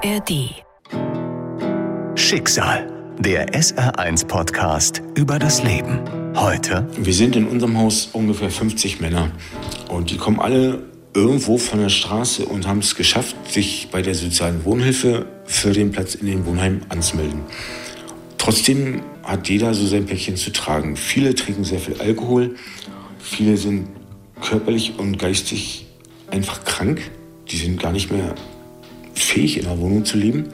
ARD. Schicksal. Der SR1-Podcast über das Leben. Heute. Wir sind in unserem Haus ungefähr 50 Männer. Und die kommen alle irgendwo von der Straße und haben es geschafft, sich bei der sozialen Wohnhilfe für den Platz in den Wohnheim anzumelden. Trotzdem hat jeder so sein Päckchen zu tragen. Viele trinken sehr viel Alkohol. Viele sind körperlich und geistig einfach krank. Die sind gar nicht mehr fähig, in der Wohnung zu leben.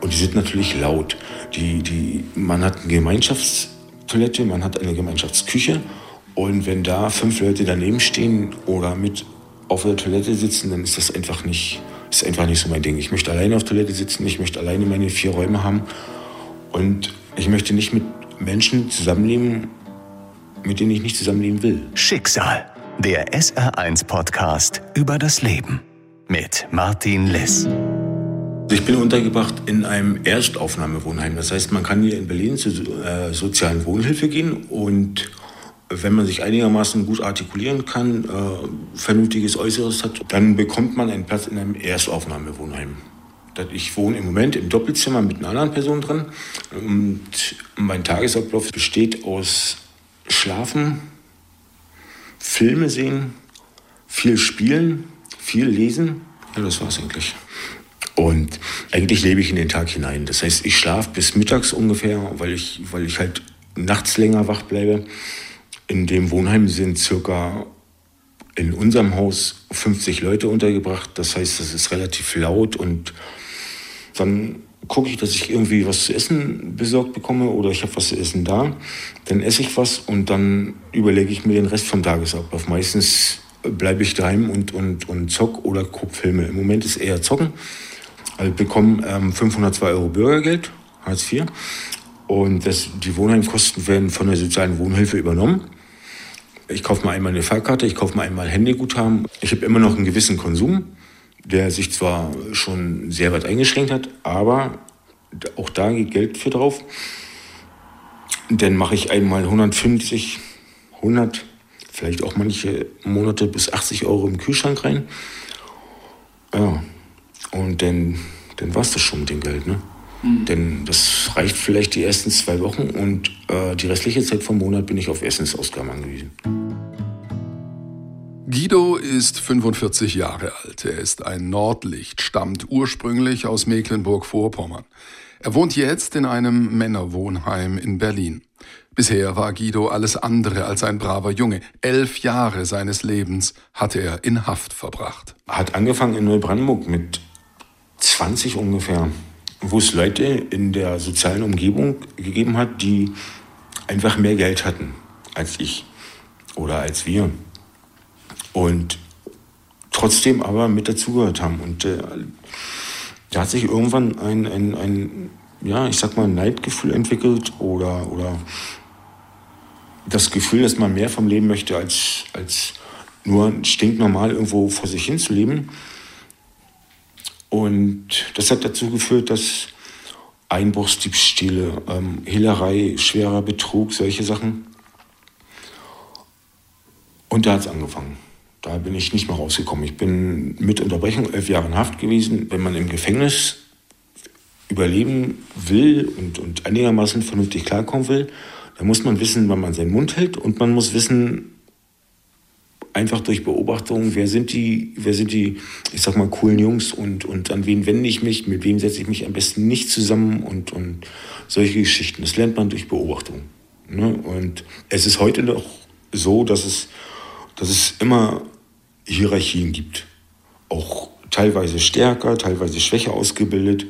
Und die sind natürlich laut. Die, die, man hat eine Gemeinschaftstoilette, man hat eine Gemeinschaftsküche. Und wenn da fünf Leute daneben stehen oder mit auf der Toilette sitzen, dann ist das einfach nicht, ist einfach nicht so mein Ding. Ich möchte alleine auf der Toilette sitzen, ich möchte alleine meine vier Räume haben. Und ich möchte nicht mit Menschen zusammenleben, mit denen ich nicht zusammenleben will. Schicksal. Der SR1-Podcast über das Leben. Mit Martin Liss. Ich bin untergebracht in einem Erstaufnahmewohnheim. Das heißt, man kann hier in Berlin zur äh, sozialen Wohnhilfe gehen und wenn man sich einigermaßen gut artikulieren kann, äh, vernünftiges Äußeres hat, dann bekommt man einen Platz in einem Erstaufnahmewohnheim. Ich wohne im Moment im Doppelzimmer mit einer anderen Person drin und mein Tagesablauf besteht aus Schlafen, Filme sehen, viel spielen, viel lesen. Ja, das war's eigentlich. Und eigentlich lebe ich in den Tag hinein. Das heißt, ich schlafe bis mittags ungefähr, weil ich, weil ich halt nachts länger wach bleibe. In dem Wohnheim sind circa in unserem Haus 50 Leute untergebracht. Das heißt, das ist relativ laut und dann gucke ich, dass ich irgendwie was zu essen besorgt bekomme oder ich habe was zu essen da. Dann esse ich was und dann überlege ich mir den Rest vom Tagesablauf. Meistens bleibe ich daheim und, und, und zock oder gucke Filme. Im Moment ist eher zocken. Also ich bekomme ähm, 502 Euro Bürgergeld, Hartz IV. Und das, die Wohnheimkosten werden von der sozialen Wohnhilfe übernommen. Ich kaufe mal einmal eine Fahrkarte, ich kaufe mal einmal Handyguthaben. Ich habe immer noch einen gewissen Konsum, der sich zwar schon sehr weit eingeschränkt hat, aber auch da geht Geld für drauf. Dann mache ich einmal 150, 100, vielleicht auch manche Monate bis 80 Euro im Kühlschrank rein. Ja, und dann, dann war es das schon mit dem Geld. Ne? Mhm. Denn das reicht vielleicht die ersten zwei Wochen und äh, die restliche Zeit vom Monat bin ich auf Essensausgaben angewiesen. Guido ist 45 Jahre alt. Er ist ein Nordlicht, stammt ursprünglich aus Mecklenburg-Vorpommern. Er wohnt jetzt in einem Männerwohnheim in Berlin. Bisher war Guido alles andere als ein braver Junge. Elf Jahre seines Lebens hatte er in Haft verbracht. Hat angefangen in Neubrandenburg mit 20 ungefähr, wo es Leute in der sozialen Umgebung gegeben hat, die einfach mehr Geld hatten als ich oder als wir. Und trotzdem aber mit dazugehört haben. Und äh, da hat sich irgendwann ein, ein, ein, ja, ich sag mal, Neidgefühl entwickelt oder, oder das Gefühl, dass man mehr vom Leben möchte, als, als nur stinknormal irgendwo vor sich hin zu leben. Und das hat dazu geführt, dass Einbruchsdiebstähle, ähm, Hehlerei, schwerer Betrug, solche Sachen. Und da hat es angefangen. Da bin ich nicht mehr rausgekommen. Ich bin mit Unterbrechung elf Jahre in Haft gewesen. Wenn man im Gefängnis überleben will und, und einigermaßen vernünftig klarkommen will, dann muss man wissen, wann man seinen Mund hält und man muss wissen, einfach durch Beobachtung, wer sind die, wer sind die, ich sag mal, coolen Jungs und, und an wen wende ich mich, mit wem setze ich mich am besten nicht zusammen und, und solche Geschichten. Das lernt man durch Beobachtung. Ne? Und es ist heute noch so, dass es, dass es immer Hierarchien gibt. Auch teilweise stärker, teilweise schwächer ausgebildet.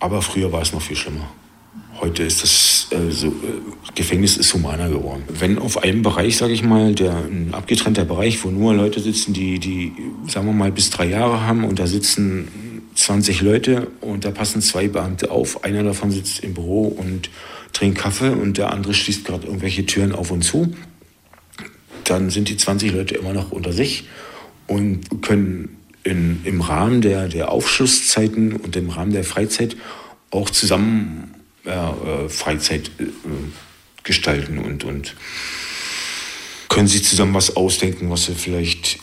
Aber früher war es noch viel schlimmer. Heute ist das so, äh, Gefängnis ist humaner geworden. Wenn auf einem Bereich, sage ich mal, der ein abgetrennter Bereich, wo nur Leute sitzen, die, die, sagen wir mal, bis drei Jahre haben und da sitzen 20 Leute und da passen zwei Beamte auf. Einer davon sitzt im Büro und trinkt Kaffee und der andere schließt gerade irgendwelche Türen auf und zu dann sind die 20 Leute immer noch unter sich und können in, im Rahmen der, der Aufschlusszeiten und im Rahmen der Freizeit auch zusammen äh, Freizeit äh, gestalten und, und können sich zusammen was ausdenken, was sie vielleicht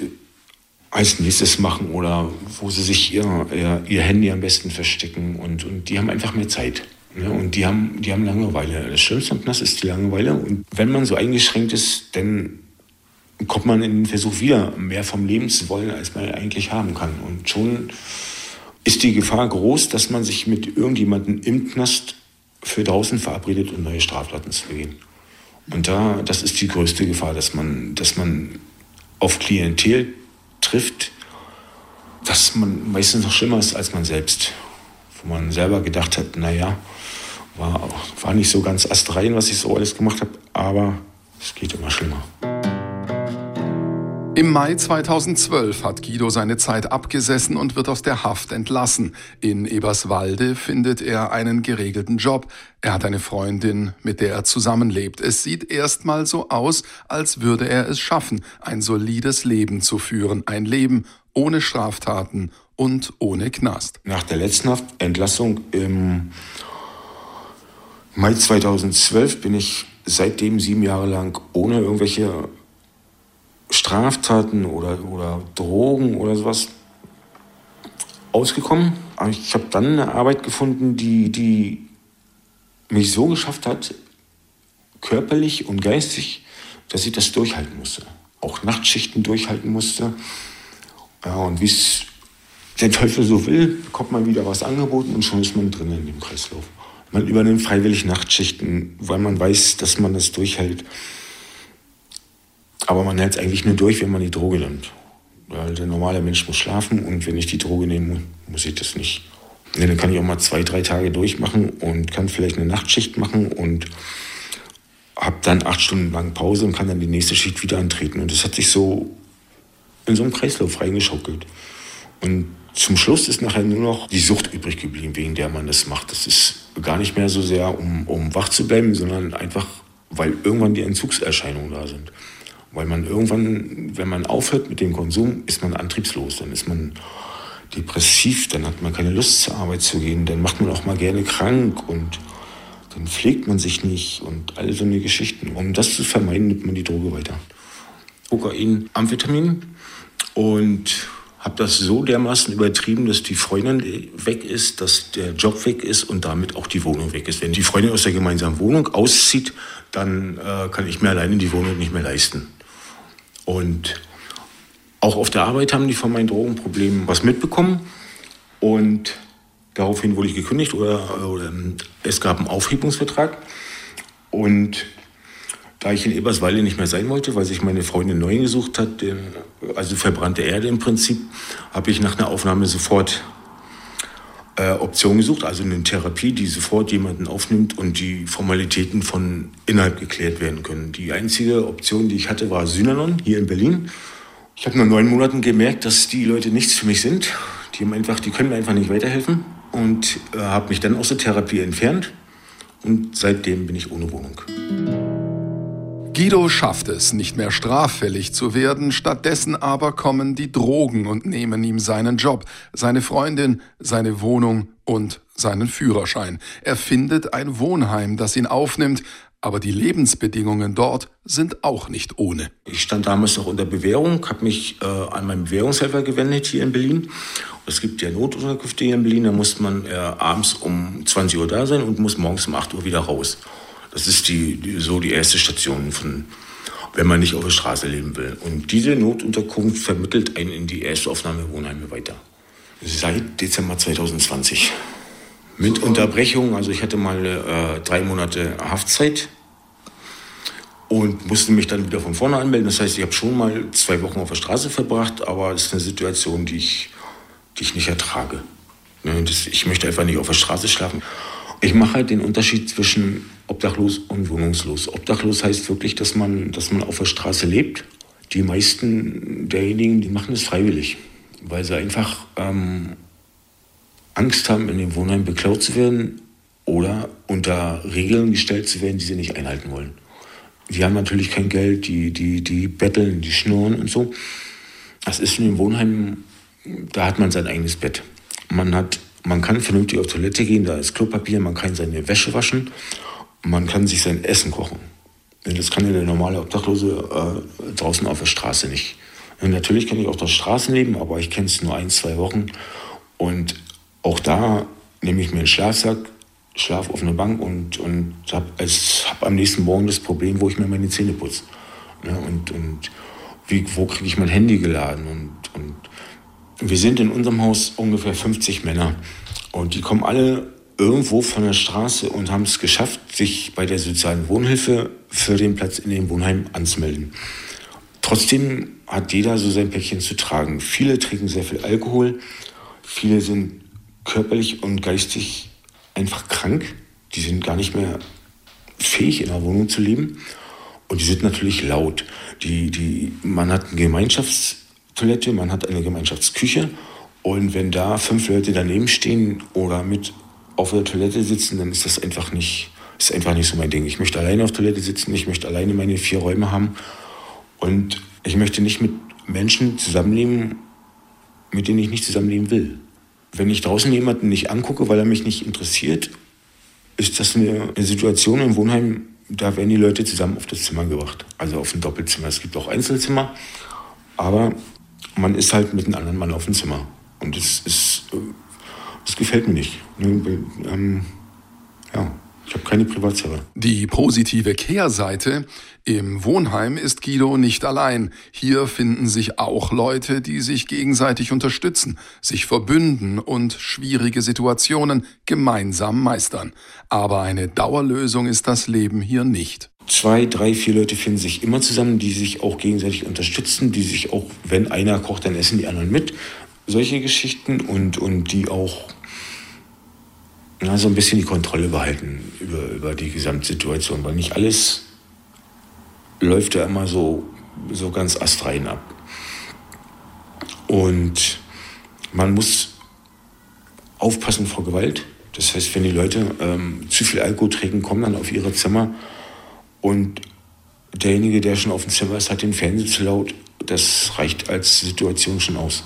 als nächstes machen oder wo sie sich ihr, ihr, ihr Handy am besten verstecken. Und, und die haben einfach mehr Zeit. Ne? Und die haben, die haben Langeweile. Das Schlimmste am Knast ist die Langeweile. Und wenn man so eingeschränkt ist, dann kommt man in den Versuch wieder, mehr vom Leben zu wollen, als man eigentlich haben kann. Und schon ist die Gefahr groß, dass man sich mit irgendjemandem im Knast für draußen verabredet, um neue Straftaten zu begehen. Und da, das ist die größte Gefahr, dass man, dass man auf Klientel trifft, dass man meistens noch schlimmer ist als man selbst. Wo man selber gedacht hat, naja, war, war nicht so ganz astrein, was ich so alles gemacht habe, aber es geht immer schlimmer. Im Mai 2012 hat Guido seine Zeit abgesessen und wird aus der Haft entlassen. In Eberswalde findet er einen geregelten Job. Er hat eine Freundin, mit der er zusammenlebt. Es sieht erstmal so aus, als würde er es schaffen, ein solides Leben zu führen. Ein Leben ohne Straftaten und ohne Knast. Nach der letzten Haftentlassung im Mai 2012 bin ich seitdem sieben Jahre lang ohne irgendwelche Straftaten oder, oder Drogen oder sowas ausgekommen. Aber ich habe dann eine Arbeit gefunden, die, die mich so geschafft hat, körperlich und geistig, dass ich das durchhalten musste. Auch Nachtschichten durchhalten musste. Ja, und wie es der Teufel so will, bekommt man wieder was angeboten und schon ist man drin in dem Kreislauf. Man übernimmt freiwillig Nachtschichten, weil man weiß, dass man das durchhält. Aber man hält es eigentlich nur durch, wenn man die Droge nimmt. Weil der normale Mensch muss schlafen und wenn ich die Droge nehme, muss ich das nicht. Ja, dann kann ich auch mal zwei, drei Tage durchmachen und kann vielleicht eine Nachtschicht machen und habe dann acht Stunden lang Pause und kann dann die nächste Schicht wieder antreten. Und das hat sich so in so einem Kreislauf reingeschaukelt. Und zum Schluss ist nachher nur noch die Sucht übrig geblieben, wegen der man das macht. Das ist gar nicht mehr so sehr, um, um wach zu bleiben, sondern einfach, weil irgendwann die Entzugserscheinungen da sind. Weil man irgendwann, wenn man aufhört mit dem Konsum, ist man antriebslos. Dann ist man depressiv, dann hat man keine Lust zur Arbeit zu gehen, dann macht man auch mal gerne krank und dann pflegt man sich nicht und all so eine Geschichten. Um das zu vermeiden, nimmt man die Droge weiter. Kokain, Amphetamin und habe das so dermaßen übertrieben, dass die Freundin weg ist, dass der Job weg ist und damit auch die Wohnung weg ist. Wenn die Freundin aus der gemeinsamen Wohnung auszieht, dann äh, kann ich mir alleine die Wohnung nicht mehr leisten. Und auch auf der Arbeit haben die von meinen Drogenproblemen was mitbekommen. Und daraufhin wurde ich gekündigt oder, oder es gab einen Aufhebungsvertrag. Und da ich in Eberswalde nicht mehr sein wollte, weil sich meine Freundin neu gesucht hat, also verbrannte Erde im Prinzip, habe ich nach einer Aufnahme sofort äh, Option gesucht, also eine Therapie, die sofort jemanden aufnimmt und die Formalitäten von innerhalb geklärt werden können. Die einzige Option, die ich hatte, war Synanon hier in Berlin. Ich habe nach neun Monaten gemerkt, dass die Leute nichts für mich sind. Die, haben einfach, die können mir einfach nicht weiterhelfen und äh, habe mich dann aus der Therapie entfernt und seitdem bin ich ohne Wohnung. Guido schafft es, nicht mehr straffällig zu werden, stattdessen aber kommen die Drogen und nehmen ihm seinen Job, seine Freundin, seine Wohnung und seinen Führerschein. Er findet ein Wohnheim, das ihn aufnimmt, aber die Lebensbedingungen dort sind auch nicht ohne. Ich stand damals noch unter Bewährung, habe mich äh, an meinen Bewährungshelfer gewendet hier in Berlin. Es gibt ja Notunterkünfte hier in Berlin, da muss man äh, abends um 20 Uhr da sein und muss morgens um 8 Uhr wieder raus. Das ist die, die, so die erste Station, von, wenn man nicht auf der Straße leben will. Und diese Notunterkunft vermittelt einen in die erste Aufnahmewohnheime weiter. Seit Dezember 2020. Mit Unterbrechung, also ich hatte mal äh, drei Monate Haftzeit und musste mich dann wieder von vorne anmelden. Das heißt, ich habe schon mal zwei Wochen auf der Straße verbracht, aber es ist eine Situation, die ich, die ich nicht ertrage. Ne, das, ich möchte einfach nicht auf der Straße schlafen. Ich mache halt den Unterschied zwischen obdachlos und wohnungslos. Obdachlos heißt wirklich, dass man, dass man auf der Straße lebt. Die meisten derjenigen, die machen es freiwillig, weil sie einfach ähm, Angst haben, in dem Wohnheim beklaut zu werden oder unter Regeln gestellt zu werden, die sie nicht einhalten wollen. Die haben natürlich kein Geld, die, die, die betteln, die schnurren und so. Das ist in dem Wohnheim, da hat man sein eigenes Bett. Man hat man kann vernünftig auf Toilette gehen, da ist Klopapier, man kann seine Wäsche waschen, man kann sich sein Essen kochen. Das kann ja der normale Obdachlose äh, draußen auf der Straße nicht. Und natürlich kenne ich auch das Straßenleben, aber ich kenne es nur ein, zwei Wochen. Und auch da nehme ich mir einen Schlafsack, schlafe auf einer Bank und, und habe hab am nächsten Morgen das Problem, wo ich mir meine Zähne putze. Ja, und und wie, wo kriege ich mein Handy geladen? Und, und wir sind in unserem Haus ungefähr 50 Männer. Und die kommen alle irgendwo von der Straße und haben es geschafft, sich bei der sozialen Wohnhilfe für den Platz in dem Wohnheim anzumelden. Trotzdem hat jeder so sein Päckchen zu tragen. Viele trinken sehr viel Alkohol, viele sind körperlich und geistig einfach krank. Die sind gar nicht mehr fähig, in der Wohnung zu leben. Und die sind natürlich laut. Die, die, man hat eine Gemeinschaftstoilette, man hat eine Gemeinschaftsküche. Und wenn da fünf Leute daneben stehen oder mit auf der Toilette sitzen, dann ist das einfach nicht, ist einfach nicht so mein Ding. Ich möchte alleine auf der Toilette sitzen, ich möchte alleine meine vier Räume haben. Und ich möchte nicht mit Menschen zusammenleben, mit denen ich nicht zusammenleben will. Wenn ich draußen jemanden nicht angucke, weil er mich nicht interessiert, ist das eine, Situation im Wohnheim, da werden die Leute zusammen auf das Zimmer gebracht. Also auf ein Doppelzimmer. Es gibt auch Einzelzimmer, aber man ist halt mit einem anderen Mann auf dem Zimmer. Und das ist, das gefällt mir nicht. Ähm, ja. Ich habe keine Privatsphäre. Die positive Kehrseite. Im Wohnheim ist Guido nicht allein. Hier finden sich auch Leute, die sich gegenseitig unterstützen, sich verbünden und schwierige Situationen gemeinsam meistern. Aber eine Dauerlösung ist das Leben hier nicht. Zwei, drei, vier Leute finden sich immer zusammen, die sich auch gegenseitig unterstützen, die sich auch, wenn einer kocht, dann essen die anderen mit. Solche Geschichten und, und die auch na, so ein bisschen die Kontrolle behalten über, über die Gesamtsituation, weil nicht alles läuft ja immer so, so ganz astrein ab. Und man muss aufpassen vor Gewalt. Das heißt, wenn die Leute ähm, zu viel Alkohol trinken, kommen dann auf ihre Zimmer und derjenige, der schon auf dem Zimmer ist, hat den Fernseher zu laut. Das reicht als Situation schon aus.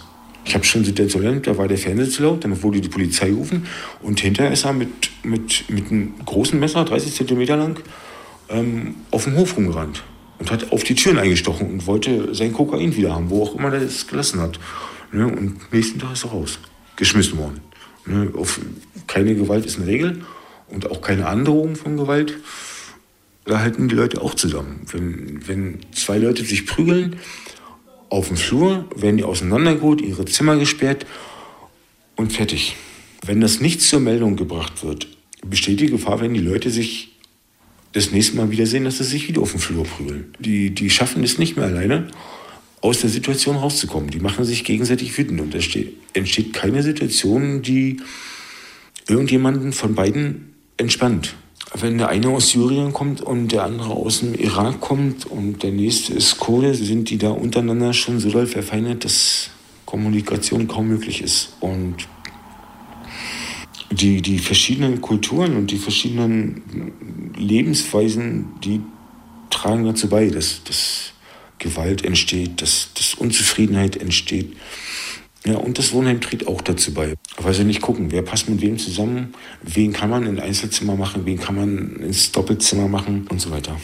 Ich habe schon Situationen, da war der Fernseher zu laut, dann wurde die Polizei gerufen und hinterher ist er mit, mit, mit einem großen Messer, 30 Zentimeter lang, ähm, auf dem Hof rumgerannt und hat auf die Türen eingestochen und wollte sein Kokain wieder haben, wo auch immer er es gelassen hat. Ne? Und nächsten Tag ist er raus, geschmissen worden. Ne? Auf, keine Gewalt ist eine Regel und auch keine Androhung von Gewalt. Da halten die Leute auch zusammen. Wenn, wenn zwei Leute sich prügeln, auf dem Flur, werden die auseinandergeholt, ihre Zimmer gesperrt und fertig. Wenn das nicht zur Meldung gebracht wird, besteht die Gefahr, wenn die Leute sich das nächste Mal wiedersehen, dass sie sich wieder auf dem Flur prügeln. Die, die schaffen es nicht mehr alleine, aus der Situation rauszukommen. Die machen sich gegenseitig wütend und es entsteht keine Situation, die irgendjemanden von beiden entspannt wenn der eine aus Syrien kommt und der andere aus dem Irak kommt und der nächste ist Kurde, sind die da untereinander schon so doll verfeindet, dass Kommunikation kaum möglich ist. Und die, die verschiedenen Kulturen und die verschiedenen Lebensweisen, die tragen dazu bei, dass, dass Gewalt entsteht, dass, dass Unzufriedenheit entsteht. Ja, und das Wohnheim trägt auch dazu bei. Weil sie nicht gucken, wer passt mit wem zusammen, wen kann man in Einzelzimmer machen, wen kann man ins Doppelzimmer machen und so weiter.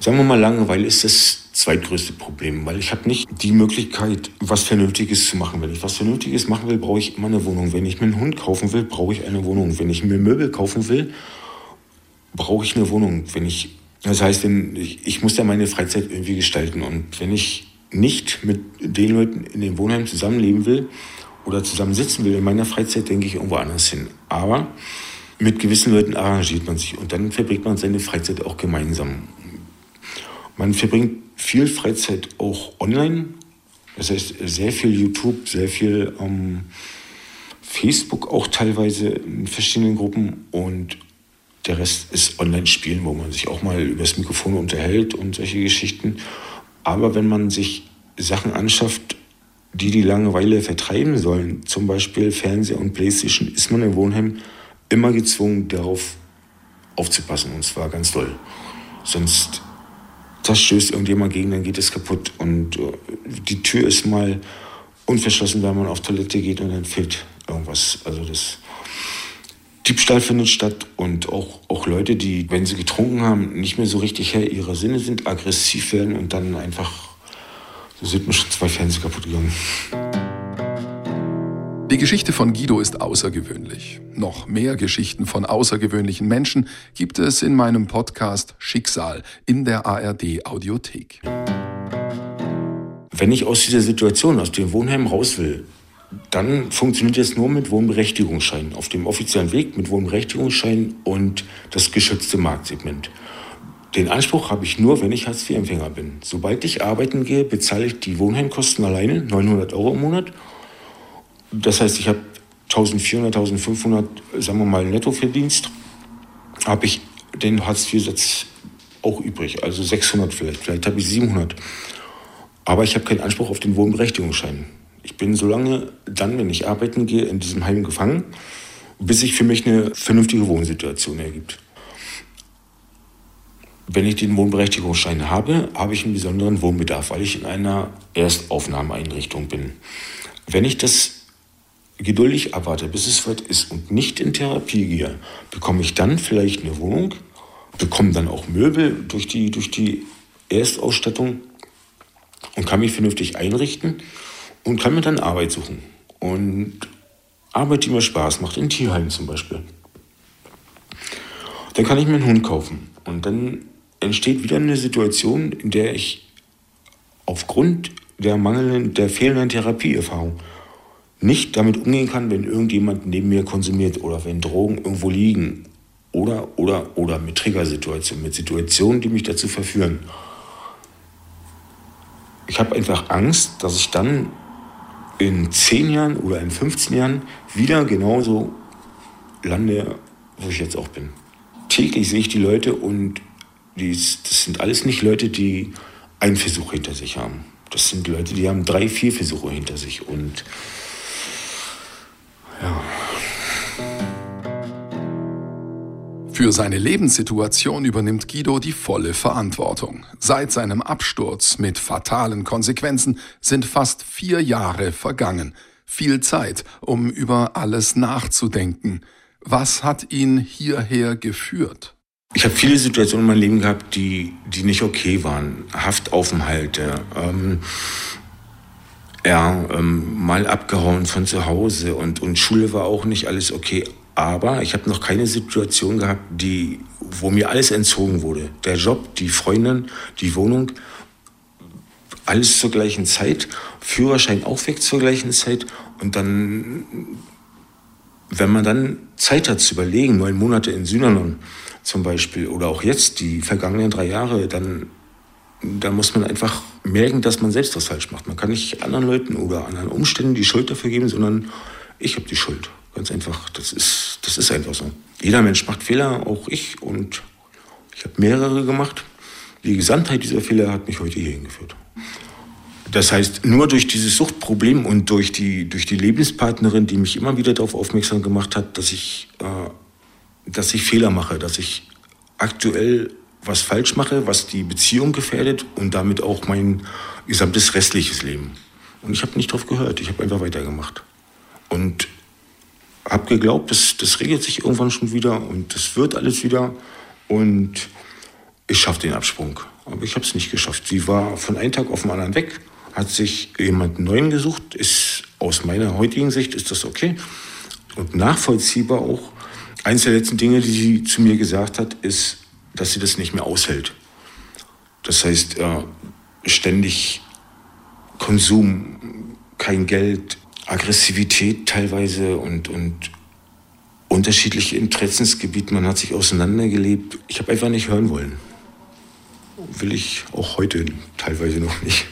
Sagen wir mal, Langeweile ist das zweitgrößte Problem, weil ich habe nicht die Möglichkeit, was Vernünftiges zu machen. Wenn ich was Vernünftiges machen will, brauche ich immer eine Wohnung. Wenn ich mir einen Hund kaufen will, brauche ich eine Wohnung. Wenn ich mir Möbel kaufen will, brauche ich eine Wohnung. Wenn ich, das heißt, ich, ich muss ja meine Freizeit irgendwie gestalten. Und wenn ich nicht mit den Leuten in dem Wohnheim zusammenleben will oder zusammen sitzen will in meiner Freizeit, denke ich irgendwo anders hin. Aber mit gewissen Leuten arrangiert man sich und dann verbringt man seine Freizeit auch gemeinsam. Man verbringt viel Freizeit auch online, das heißt sehr viel YouTube, sehr viel ähm, Facebook auch teilweise in verschiedenen Gruppen und der Rest ist Online-Spielen, wo man sich auch mal übers Mikrofon unterhält und solche Geschichten. Aber wenn man sich Sachen anschafft, die die Langeweile vertreiben sollen, zum Beispiel Fernseher und Playstation, ist man im Wohnheim immer gezwungen, darauf aufzupassen. Und zwar ganz doll. Sonst das stößt irgendjemand gegen, dann geht es kaputt. Und äh, die Tür ist mal unverschlossen, wenn man auf Toilette geht und dann fehlt irgendwas. Also das Diebstahl findet statt und auch, auch Leute, die, wenn sie getrunken haben, nicht mehr so richtig her ihrer Sinne sind, aggressiv werden und dann einfach Da sind mir schon zwei Fernseher kaputt gegangen. Die Geschichte von Guido ist außergewöhnlich. Noch mehr Geschichten von außergewöhnlichen Menschen gibt es in meinem Podcast Schicksal in der ARD Audiothek. Wenn ich aus dieser Situation, aus dem Wohnheim raus will, dann funktioniert es nur mit Wohnberechtigungsschein. Auf dem offiziellen Weg mit Wohnberechtigungsschein und das geschützte Marktsegment. Den Anspruch habe ich nur, wenn ich Hartz-IV-Empfänger bin. Sobald ich arbeiten gehe, bezahle ich die Wohnheimkosten alleine, 900 Euro im Monat das heißt, ich habe 1400, 1500, sagen wir mal, Nettoverdienst, habe ich den Hartz-IV-Satz auch übrig, also 600 vielleicht, vielleicht habe ich 700. Aber ich habe keinen Anspruch auf den Wohnberechtigungsschein. Ich bin so lange dann, wenn ich arbeiten gehe, in diesem Heim gefangen, bis sich für mich eine vernünftige Wohnsituation ergibt. Wenn ich den Wohnberechtigungsschein habe, habe ich einen besonderen Wohnbedarf, weil ich in einer Erstaufnahmeeinrichtung bin. Wenn ich das geduldig abwarte, bis es weit ist und nicht in Therapie gehe, bekomme ich dann vielleicht eine Wohnung, bekomme dann auch Möbel durch die, durch die Erstausstattung und kann mich vernünftig einrichten und kann mir dann Arbeit suchen. Und Arbeit, die mir Spaß macht, in Tierheimen zum Beispiel. Dann kann ich mir einen Hund kaufen. Und dann entsteht wieder eine Situation, in der ich aufgrund der mangelnden, der fehlenden Therapieerfahrung nicht damit umgehen kann, wenn irgendjemand neben mir konsumiert oder wenn Drogen irgendwo liegen oder, oder, oder mit Triggersituationen, mit Situationen, die mich dazu verführen. Ich habe einfach Angst, dass ich dann in 10 Jahren oder in 15 Jahren wieder genauso lande, wo ich jetzt auch bin. Täglich sehe ich die Leute und die, das sind alles nicht Leute, die einen Versuch hinter sich haben. Das sind Leute, die haben drei, vier Versuche hinter sich und ja. Für seine Lebenssituation übernimmt Guido die volle Verantwortung. Seit seinem Absturz mit fatalen Konsequenzen sind fast vier Jahre vergangen. Viel Zeit, um über alles nachzudenken. Was hat ihn hierher geführt? Ich habe viele Situationen in meinem Leben gehabt, die, die nicht okay waren. Haftaufenthalte, ähm, ja, ähm, mal abgehauen von zu Hause und, und Schule war auch nicht alles okay. Aber ich habe noch keine Situation gehabt, die, wo mir alles entzogen wurde. Der Job, die Freundin, die Wohnung, alles zur gleichen Zeit. Führerschein auch weg zur gleichen Zeit. Und dann, wenn man dann Zeit hat zu überlegen, neun Monate in Synanon zum Beispiel, oder auch jetzt die vergangenen drei Jahre, dann da muss man einfach merken, dass man selbst was falsch macht. Man kann nicht anderen Leuten oder anderen Umständen die Schuld dafür geben, sondern ich habe die Schuld. Ganz einfach. Das ist, das ist einfach so. Jeder Mensch macht Fehler, auch ich. Und ich habe mehrere gemacht. Die Gesamtheit dieser Fehler hat mich heute hier hingeführt. Das heißt, nur durch dieses Suchtproblem und durch die, durch die Lebenspartnerin, die mich immer wieder darauf aufmerksam gemacht hat, dass ich, äh, dass ich Fehler mache, dass ich aktuell was falsch mache, was die Beziehung gefährdet und damit auch mein gesamtes restliches Leben. Und ich habe nicht drauf gehört, ich habe einfach weitergemacht. Und habe geglaubt, das, das regelt sich irgendwann schon wieder und das wird alles wieder. Und ich schaffe den Absprung. Aber ich habe es nicht geschafft. Sie war von einem Tag auf den anderen weg, hat sich jemanden neuen gesucht. Ist aus meiner heutigen Sicht ist das okay und nachvollziehbar auch. Eines der letzten Dinge, die sie zu mir gesagt hat, ist, dass sie das nicht mehr aushält. Das heißt, äh, ständig Konsum, kein Geld, Aggressivität teilweise und, und unterschiedliche Interessensgebiete. Man hat sich auseinandergelebt. Ich habe einfach nicht hören wollen. Will ich auch heute teilweise noch nicht.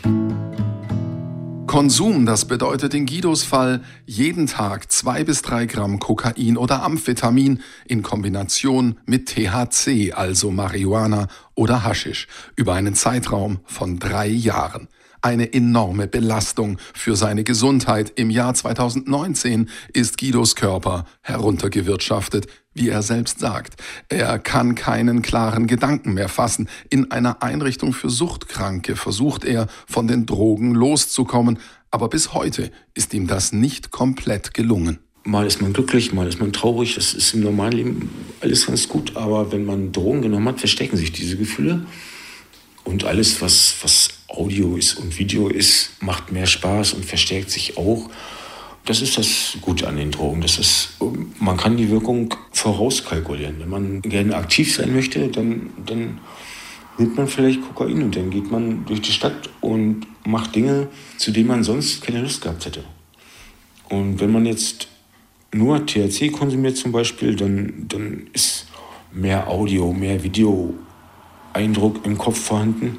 Konsum, das bedeutet in Guidos Fall jeden Tag zwei bis drei Gramm Kokain oder Amphetamin in Kombination mit THC, also Marihuana oder Haschisch, über einen Zeitraum von drei Jahren eine enorme Belastung für seine Gesundheit. Im Jahr 2019 ist Guidos Körper heruntergewirtschaftet, wie er selbst sagt. Er kann keinen klaren Gedanken mehr fassen. In einer Einrichtung für Suchtkranke versucht er, von den Drogen loszukommen, aber bis heute ist ihm das nicht komplett gelungen. Mal ist man glücklich, mal ist man traurig. Das ist im normalen Leben alles ganz gut. Aber wenn man Drogen genommen hat, verstecken sich diese Gefühle. Und alles, was, was Audio ist und Video ist, macht mehr Spaß und verstärkt sich auch. Das ist das Gute an den Drogen. Das ist, man kann die Wirkung vorauskalkulieren. Wenn man gerne aktiv sein möchte, dann, dann nimmt man vielleicht Kokain und dann geht man durch die Stadt und macht Dinge, zu denen man sonst keine Lust gehabt hätte. Und wenn man jetzt nur THC konsumiert zum Beispiel, dann, dann ist mehr Audio, mehr Video-Eindruck im Kopf vorhanden,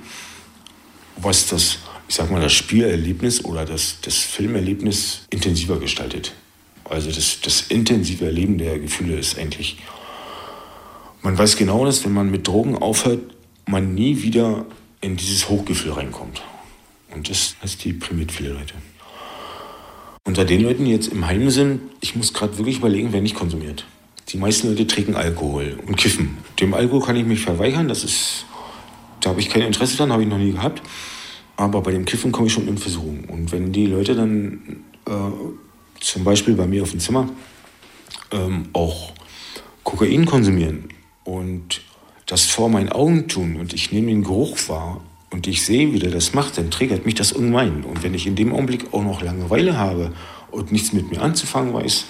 was das ich sag mal, das Spielerlebnis oder das, das Filmerlebnis intensiver gestaltet. Also das, das intensive Erleben der Gefühle ist eigentlich. Man weiß genau, dass wenn man mit Drogen aufhört, man nie wieder in dieses Hochgefühl reinkommt. Und das, das deprimiert viele Leute. Unter den Leuten, die jetzt im Heim sind, ich muss gerade wirklich überlegen, wer nicht konsumiert. Die meisten Leute trinken Alkohol und kiffen. Dem Alkohol kann ich mich verweigern, das ist, da habe ich kein Interesse dran, habe ich noch nie gehabt. Aber bei dem Kiffen komme ich schon in Versuchung. Und wenn die Leute dann äh, zum Beispiel bei mir auf dem Zimmer ähm, auch Kokain konsumieren und das vor meinen Augen tun und ich nehme den Geruch wahr und ich sehe, wie der das macht, dann triggert mich das ungemein. Und wenn ich in dem Augenblick auch noch Langeweile habe und nichts mit mir anzufangen weiß,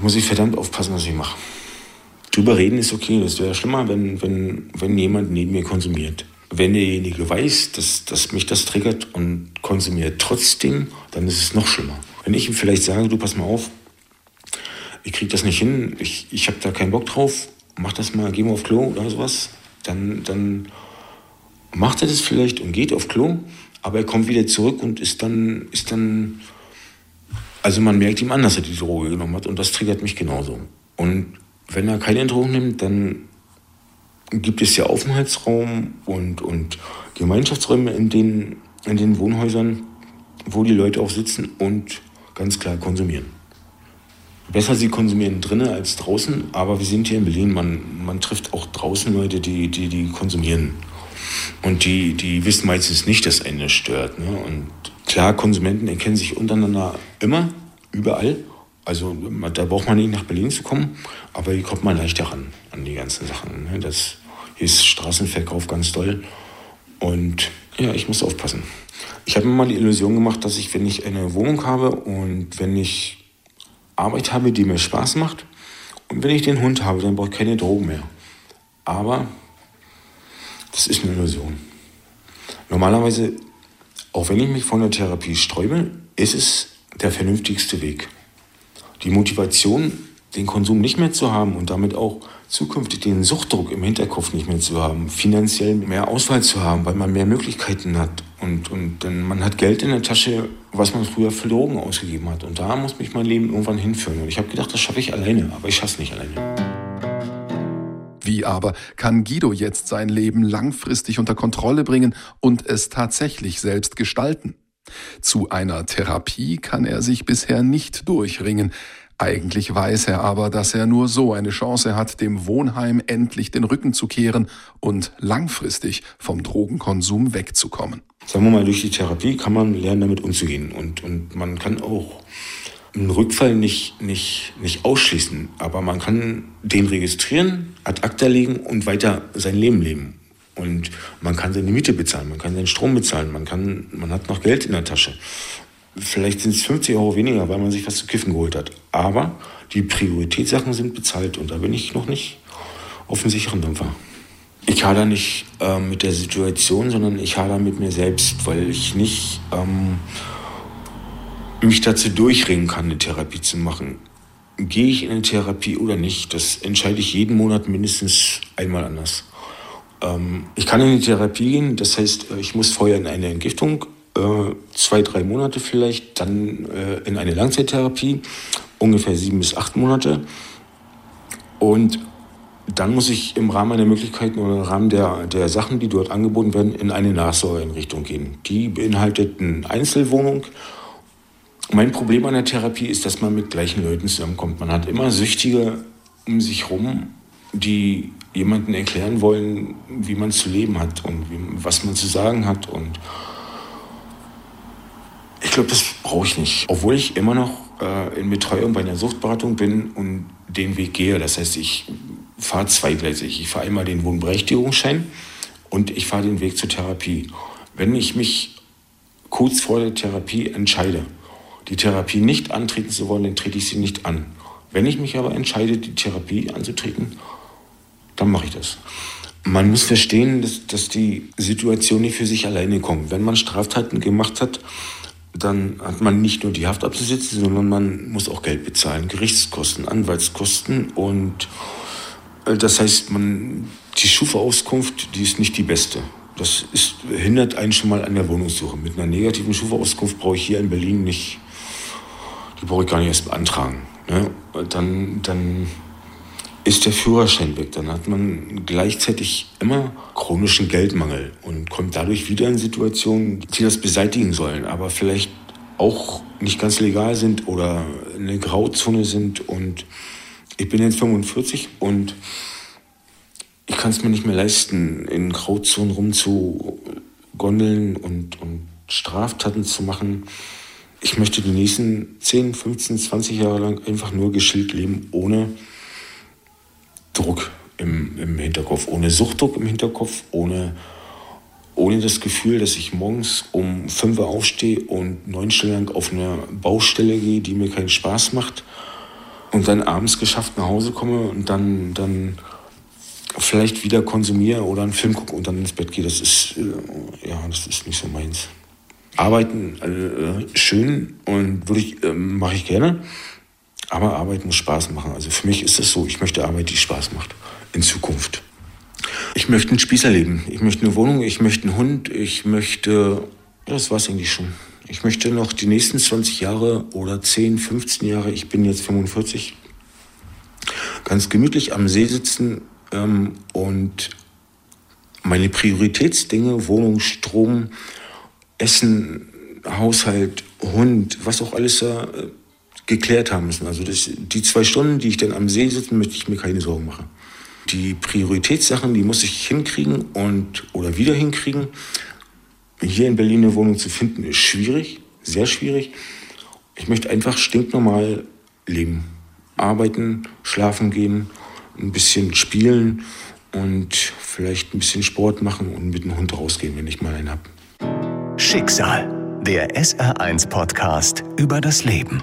muss ich verdammt aufpassen, was ich mache. Drüber reden ist okay, das wäre schlimmer, wenn, wenn, wenn jemand neben mir konsumiert wenn derjenige weiß, dass, dass mich das triggert und konsumiert trotzdem, dann ist es noch schlimmer. Wenn ich ihm vielleicht sage, du pass mal auf, ich krieg das nicht hin, ich, ich habe da keinen Bock drauf, mach das mal, geh mal auf Klo oder sowas, dann, dann macht er das vielleicht und geht auf Klo, aber er kommt wieder zurück und ist dann, ist dann, also man merkt ihm an, dass er die Droge genommen hat und das triggert mich genauso. Und wenn er keine Drogen nimmt, dann gibt es ja Aufenthaltsraum und, und Gemeinschaftsräume in den, in den Wohnhäusern, wo die Leute auch sitzen und ganz klar konsumieren. Besser sie konsumieren drinnen als draußen, aber wir sind hier in Berlin, man, man trifft auch draußen Leute, die, die, die konsumieren. Und die, die wissen meistens nicht, dass eine stört. Ne? Und klar, Konsumenten erkennen sich untereinander immer, überall. Also da braucht man nicht nach Berlin zu kommen, aber hier kommt man leichter ran an die ganzen Sachen. Ne? Das ist Straßenverkauf ganz toll. Und ja, ich muss aufpassen. Ich habe mir mal die Illusion gemacht, dass ich, wenn ich eine Wohnung habe und wenn ich Arbeit habe, die mir Spaß macht und wenn ich den Hund habe, dann brauche ich keine Drogen mehr. Aber das ist eine Illusion. Normalerweise, auch wenn ich mich von der Therapie sträube, ist es der vernünftigste Weg die Motivation, den Konsum nicht mehr zu haben und damit auch zukünftig den Suchtdruck im Hinterkopf nicht mehr zu haben, finanziell mehr Auswahl zu haben, weil man mehr Möglichkeiten hat und, und dann man hat Geld in der Tasche, was man früher für Drogen ausgegeben hat. Und da muss mich mein Leben irgendwann hinführen. Und ich habe gedacht, das schaffe ich alleine, aber ich schaffe es nicht alleine. Wie aber kann Guido jetzt sein Leben langfristig unter Kontrolle bringen und es tatsächlich selbst gestalten? Zu einer Therapie kann er sich bisher nicht durchringen. Eigentlich weiß er aber, dass er nur so eine Chance hat, dem Wohnheim endlich den Rücken zu kehren und langfristig vom Drogenkonsum wegzukommen. Sagen wir mal, durch die Therapie kann man lernen, damit umzugehen. Und, und man kann auch einen Rückfall nicht, nicht, nicht ausschließen, aber man kann den registrieren, ad acta legen und weiter sein Leben leben. Und man kann seine Miete bezahlen, man kann seinen Strom bezahlen, man, kann, man hat noch Geld in der Tasche. Vielleicht sind es 50 Euro weniger, weil man sich was zu kiffen geholt hat. Aber die Prioritätssachen sind bezahlt und da bin ich noch nicht auf dem sicheren Dampfer. Ich hader nicht äh, mit der Situation, sondern ich hader mit mir selbst, weil ich nicht ähm, mich dazu durchringen kann, eine Therapie zu machen. Gehe ich in eine Therapie oder nicht, das entscheide ich jeden Monat mindestens einmal anders. Ähm, ich kann in die Therapie gehen, das heißt, äh, ich muss vorher in eine Entgiftung, äh, zwei, drei Monate vielleicht, dann äh, in eine Langzeittherapie, ungefähr sieben bis acht Monate. Und dann muss ich im Rahmen meiner Möglichkeiten oder im Rahmen der, der Sachen, die dort angeboten werden, in eine Nachsorgeeinrichtung gehen. Die beinhaltet eine Einzelwohnung. Mein Problem an der Therapie ist, dass man mit gleichen Leuten zusammenkommt. Man hat immer Süchtige um sich herum, die jemanden erklären wollen, wie man zu leben hat und wie, was man zu sagen hat. Und ich glaube, das brauche ich nicht. Obwohl ich immer noch äh, in Betreuung bei einer Suchtberatung bin und den Weg gehe. Das heißt, ich fahre zweigleisig. Ich fahre einmal den Wohnberechtigungsschein und ich fahre den Weg zur Therapie. Wenn ich mich kurz vor der Therapie entscheide, die Therapie nicht antreten zu wollen, dann trete ich sie nicht an. Wenn ich mich aber entscheide, die Therapie anzutreten, dann mache ich das. Man muss verstehen, dass, dass die Situation nicht für sich alleine kommt. Wenn man Straftaten gemacht hat, dann hat man nicht nur die Haft abzusitzen, sondern man muss auch Geld bezahlen, Gerichtskosten, Anwaltskosten und äh, das heißt, man, die Schufa-Auskunft, die ist nicht die beste. Das ist, hindert einen schon mal an der Wohnungssuche. Mit einer negativen Schufa-Auskunft brauche ich hier in Berlin nicht, die brauche ich gar nicht erst beantragen. Ne? Dann, dann ist der Führerschein weg. Dann hat man gleichzeitig immer chronischen Geldmangel und kommt dadurch wieder in Situationen, die das beseitigen sollen, aber vielleicht auch nicht ganz legal sind oder eine Grauzone sind. Und ich bin jetzt 45 und ich kann es mir nicht mehr leisten, in Grauzonen rumzugondeln und, und Straftaten zu machen. Ich möchte die nächsten 10, 15, 20 Jahre lang einfach nur geschillt leben, ohne Druck im, im Hinterkopf, ohne Suchtdruck im Hinterkopf, ohne, ohne das Gefühl, dass ich morgens um 5 Uhr aufstehe und neun Stunden lang auf eine Baustelle gehe, die mir keinen Spaß macht und dann abends geschafft nach Hause komme und dann, dann vielleicht wieder konsumiere oder einen Film gucke und dann ins Bett gehe. Das ist, äh, ja, das ist nicht so meins. Arbeiten äh, schön und würde ich, äh, mache ich gerne. Aber Arbeit muss Spaß machen. Also für mich ist es so, ich möchte Arbeit, die Spaß macht in Zukunft. Ich möchte einen Spießer leben. Ich möchte eine Wohnung, ich möchte einen Hund, ich möchte, das war's eigentlich schon. Ich möchte noch die nächsten 20 Jahre oder 10, 15 Jahre, ich bin jetzt 45, ganz gemütlich am See sitzen ähm, und meine Prioritätsdinge, Wohnung, Strom, Essen, Haushalt, Hund, was auch alles da äh, geklärt haben müssen. Also das, die zwei Stunden, die ich dann am See sitze, möchte ich mir keine Sorgen machen. Die Prioritätssachen, die muss ich hinkriegen und oder wieder hinkriegen. Hier in Berlin eine Wohnung zu finden, ist schwierig, sehr schwierig. Ich möchte einfach stinknormal leben. Arbeiten, schlafen gehen, ein bisschen spielen und vielleicht ein bisschen Sport machen und mit dem Hund rausgehen, wenn ich mal einen habe. Schicksal, der SR1-Podcast über das Leben.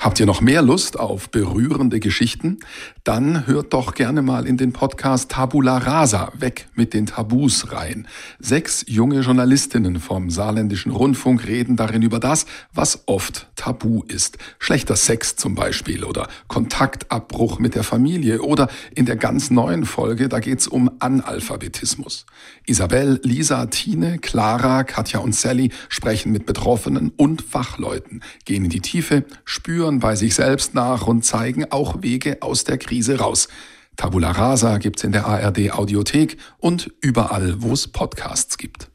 Habt ihr noch mehr Lust auf berührende Geschichten? Dann hört doch gerne mal in den Podcast Tabula Rasa, weg mit den Tabus rein. Sechs junge Journalistinnen vom Saarländischen Rundfunk reden darin über das, was oft tabu ist. Schlechter Sex zum Beispiel oder Kontaktabbruch mit der Familie oder in der ganz neuen Folge, da geht's um Analphabetismus. Isabel, Lisa, Tine, Clara, Katja und Sally sprechen mit Betroffenen und Fachleuten, gehen in die Tiefe, spüren spüren bei sich selbst nach und zeigen auch Wege aus der Krise raus. Tabula Rasa gibt's in der ARD Audiothek und überall, wo es Podcasts gibt.